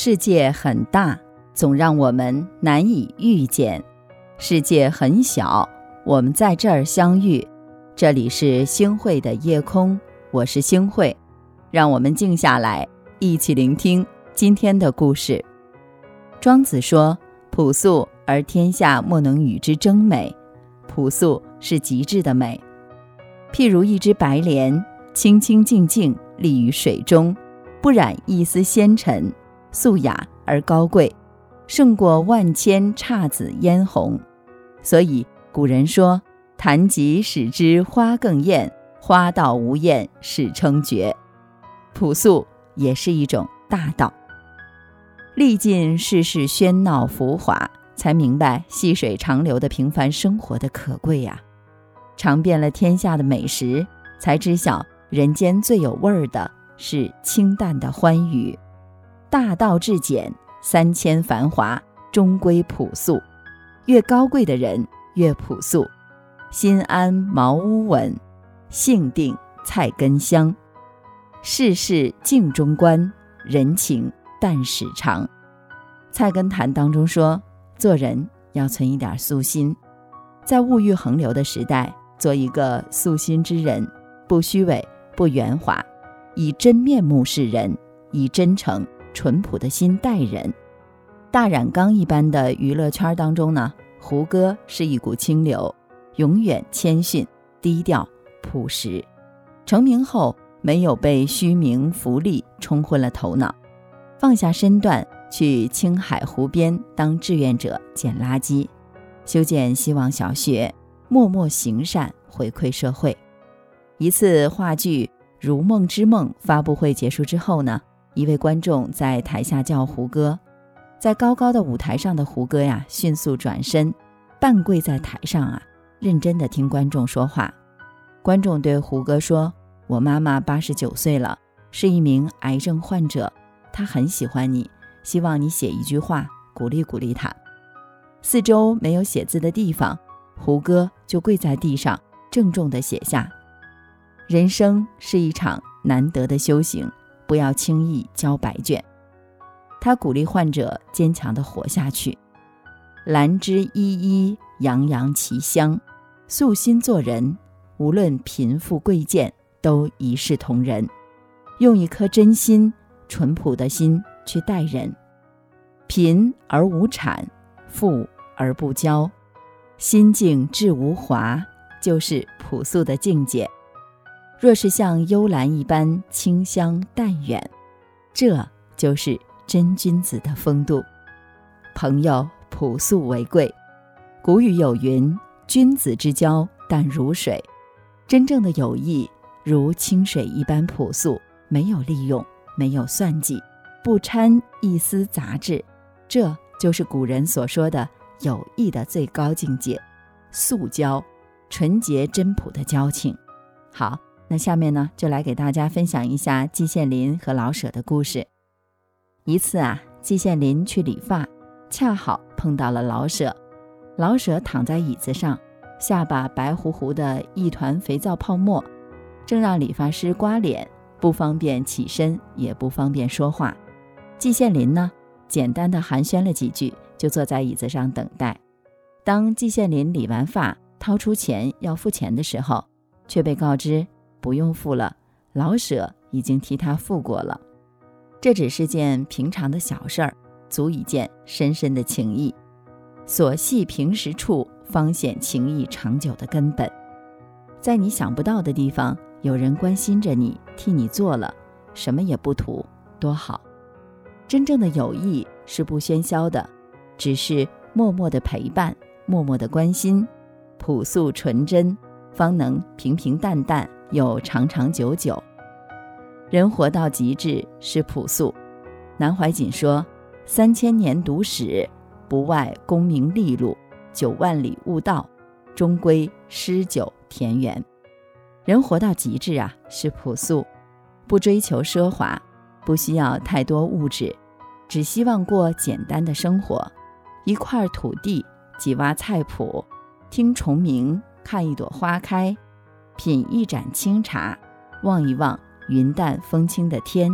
世界很大，总让我们难以遇见；世界很小，我们在这儿相遇。这里是星汇的夜空，我是星汇，让我们静下来，一起聆听今天的故事。庄子说：“朴素而天下莫能与之争美。”朴素是极致的美。譬如一只白莲，清清静静立于水中，不染一丝纤尘。素雅而高贵，胜过万千姹紫嫣红。所以古人说：“谈及使之花更艳，花到无艳始称绝。”朴素也是一种大道。历尽世事喧闹浮华，才明白细水长流的平凡生活的可贵呀；尝遍了天下的美食，才知晓人间最有味儿的是清淡的欢愉。大道至简，三千繁华终归朴素。越高贵的人越朴素，心安茅屋稳，性定菜根香。世事静中观，人情淡始长。《菜根谭》当中说，做人要存一点素心，在物欲横流的时代，做一个素心之人，不虚伪，不圆滑，以真面目示人，以真诚。淳朴的心待人，大染缸一般的娱乐圈当中呢，胡歌是一股清流，永远谦逊、低调、朴实。成名后，没有被虚名浮利冲昏了头脑，放下身段去青海湖边当志愿者捡垃圾，修建希望小学，默默行善回馈社会。一次话剧《如梦之梦》发布会结束之后呢？一位观众在台下叫胡歌，在高高的舞台上的胡歌呀，迅速转身，半跪在台上啊，认真的听观众说话。观众对胡歌说：“我妈妈八十九岁了，是一名癌症患者，她很喜欢你，希望你写一句话鼓励鼓励她。”四周没有写字的地方，胡歌就跪在地上，郑重地写下：“人生是一场难得的修行。”不要轻易交白卷。他鼓励患者坚强地活下去。兰芝依依，洋洋其香。素心做人，无论贫富贵贱，都一视同仁。用一颗真心、淳朴的心去待人。贫而无产，富而不骄，心境至无华，就是朴素的境界。若是像幽兰一般清香淡远，这就是真君子的风度。朋友朴素为贵。古语有云：“君子之交淡如水。”真正的友谊如清水一般朴素，没有利用，没有算计，不掺一丝杂质。这就是古人所说的友谊的最高境界——素交，纯洁真朴的交情。好。那下面呢，就来给大家分享一下季羡林和老舍的故事。一次啊，季羡林去理发，恰好碰到了老舍。老舍躺在椅子上，下巴白乎乎的一团肥皂泡沫，正让理发师刮脸，不方便起身，也不方便说话。季羡林呢，简单的寒暄了几句，就坐在椅子上等待。当季羡林理完发，掏出钱要付钱的时候，却被告知。不用付了，老舍已经替他付过了。这只是件平常的小事儿，足以见深深的情谊。所系平时处，方显情谊长久的根本。在你想不到的地方，有人关心着你，替你做了，什么也不图，多好。真正的友谊是不喧嚣的，只是默默的陪伴，默默的关心，朴素纯真，方能平平淡淡。又长长久久，人活到极致是朴素。南怀瑾说：“三千年读史，不外功名利禄；九万里悟道，终归诗酒田园。”人活到极致啊，是朴素，不追求奢华，不需要太多物质，只希望过简单的生活。一块土地，几洼菜圃，听虫鸣，看一朵花开。品一盏清茶，望一望云淡风轻的天，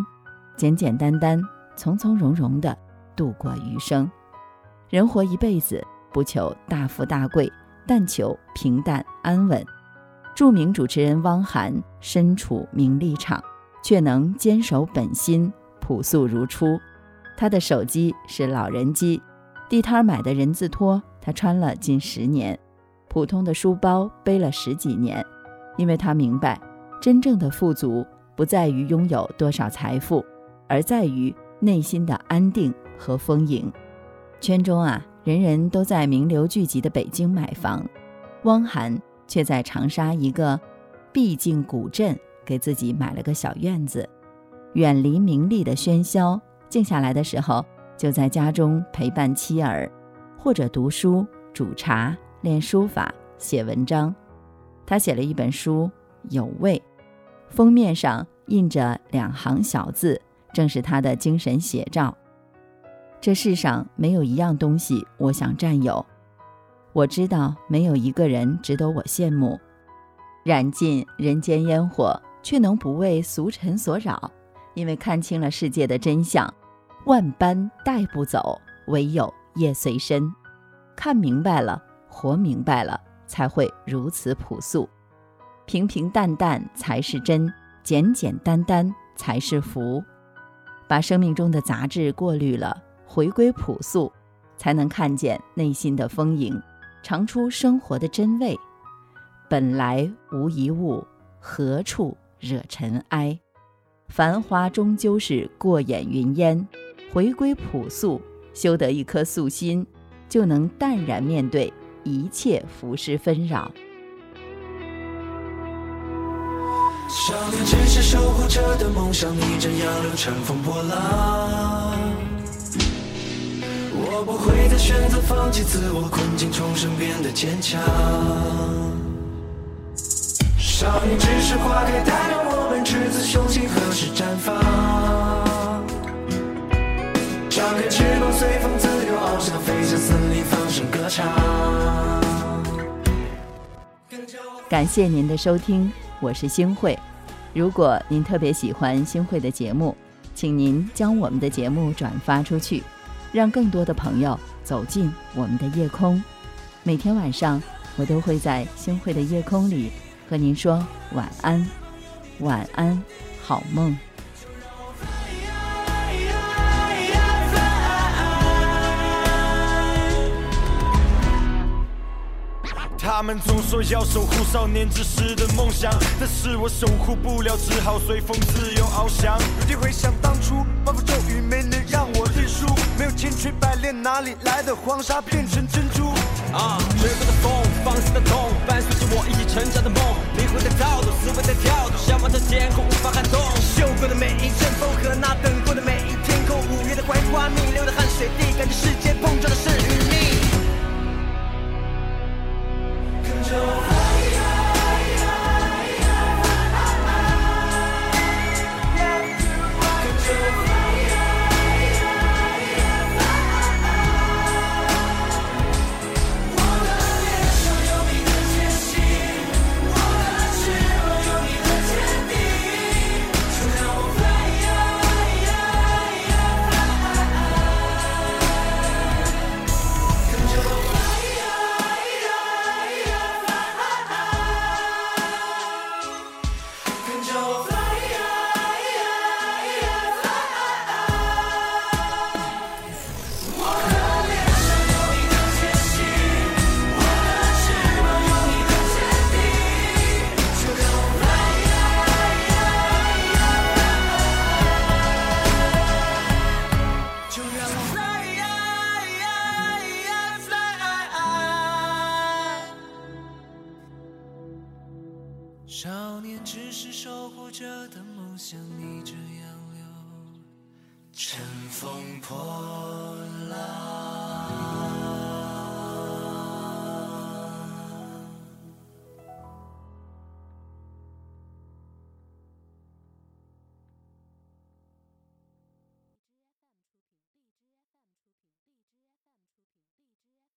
简简单单从从容容地度过余生。人活一辈子，不求大富大贵，但求平淡安稳。著名主持人汪涵身处名利场，却能坚守本心，朴素如初。他的手机是老人机，地摊买的人字拖他穿了近十年，普通的书包背了十几年，因为他明白，真正的富足不在于拥有多少财富，而在于内心的安定和丰盈。圈中啊，人人都在名流聚集的北京买房，汪涵。却在长沙一个僻静古镇给自己买了个小院子，远离名利的喧嚣，静下来的时候，就在家中陪伴妻儿，或者读书、煮茶、练书法、写文章。他写了一本书《有味》，封面上印着两行小字，正是他的精神写照。这世上没有一样东西我想占有。我知道没有一个人值得我羡慕，燃尽人间烟火，却能不为俗尘所扰，因为看清了世界的真相，万般带不走，唯有业随身。看明白了，活明白了，才会如此朴素。平平淡淡才是真，简简单单才是福。把生命中的杂质过滤了，回归朴素，才能看见内心的丰盈。尝出生活的真味，本来无一物，何处惹尘埃？繁华终究是过眼云烟，回归朴素，修得一颗素心，就能淡然面对一切浮世纷扰。少年只是守护着的梦想，逆着洋流乘风破浪。我不会再选择放弃自我，困境重生变得坚强。少年只是花开，代表我们赤子雄心何时绽放？开翅膀，随风自由翱翔，飞向森林，放声歌唱。感谢您的收听，我是星慧。如果您特别喜欢星慧的节目，请您将我们的节目转发出去。让更多的朋友走进我们的夜空。每天晚上，我都会在星慧的夜空里和您说晚安，晚安，好梦。他们总说要守护少年之时的梦想，但是我守护不了，只好随风自由翱翔。如今回想当初，满腹咒语没能让我认输，没有千锤百炼，哪里来的黄沙变成珍珠？啊，吹过的风，放肆的痛，伴随着我一起成长的梦，灵魂在躁动，思维在跳动，向往着天空无法撼动。嗅过的每一阵风和那等少着的梦想，逆着洋流，乘风破浪。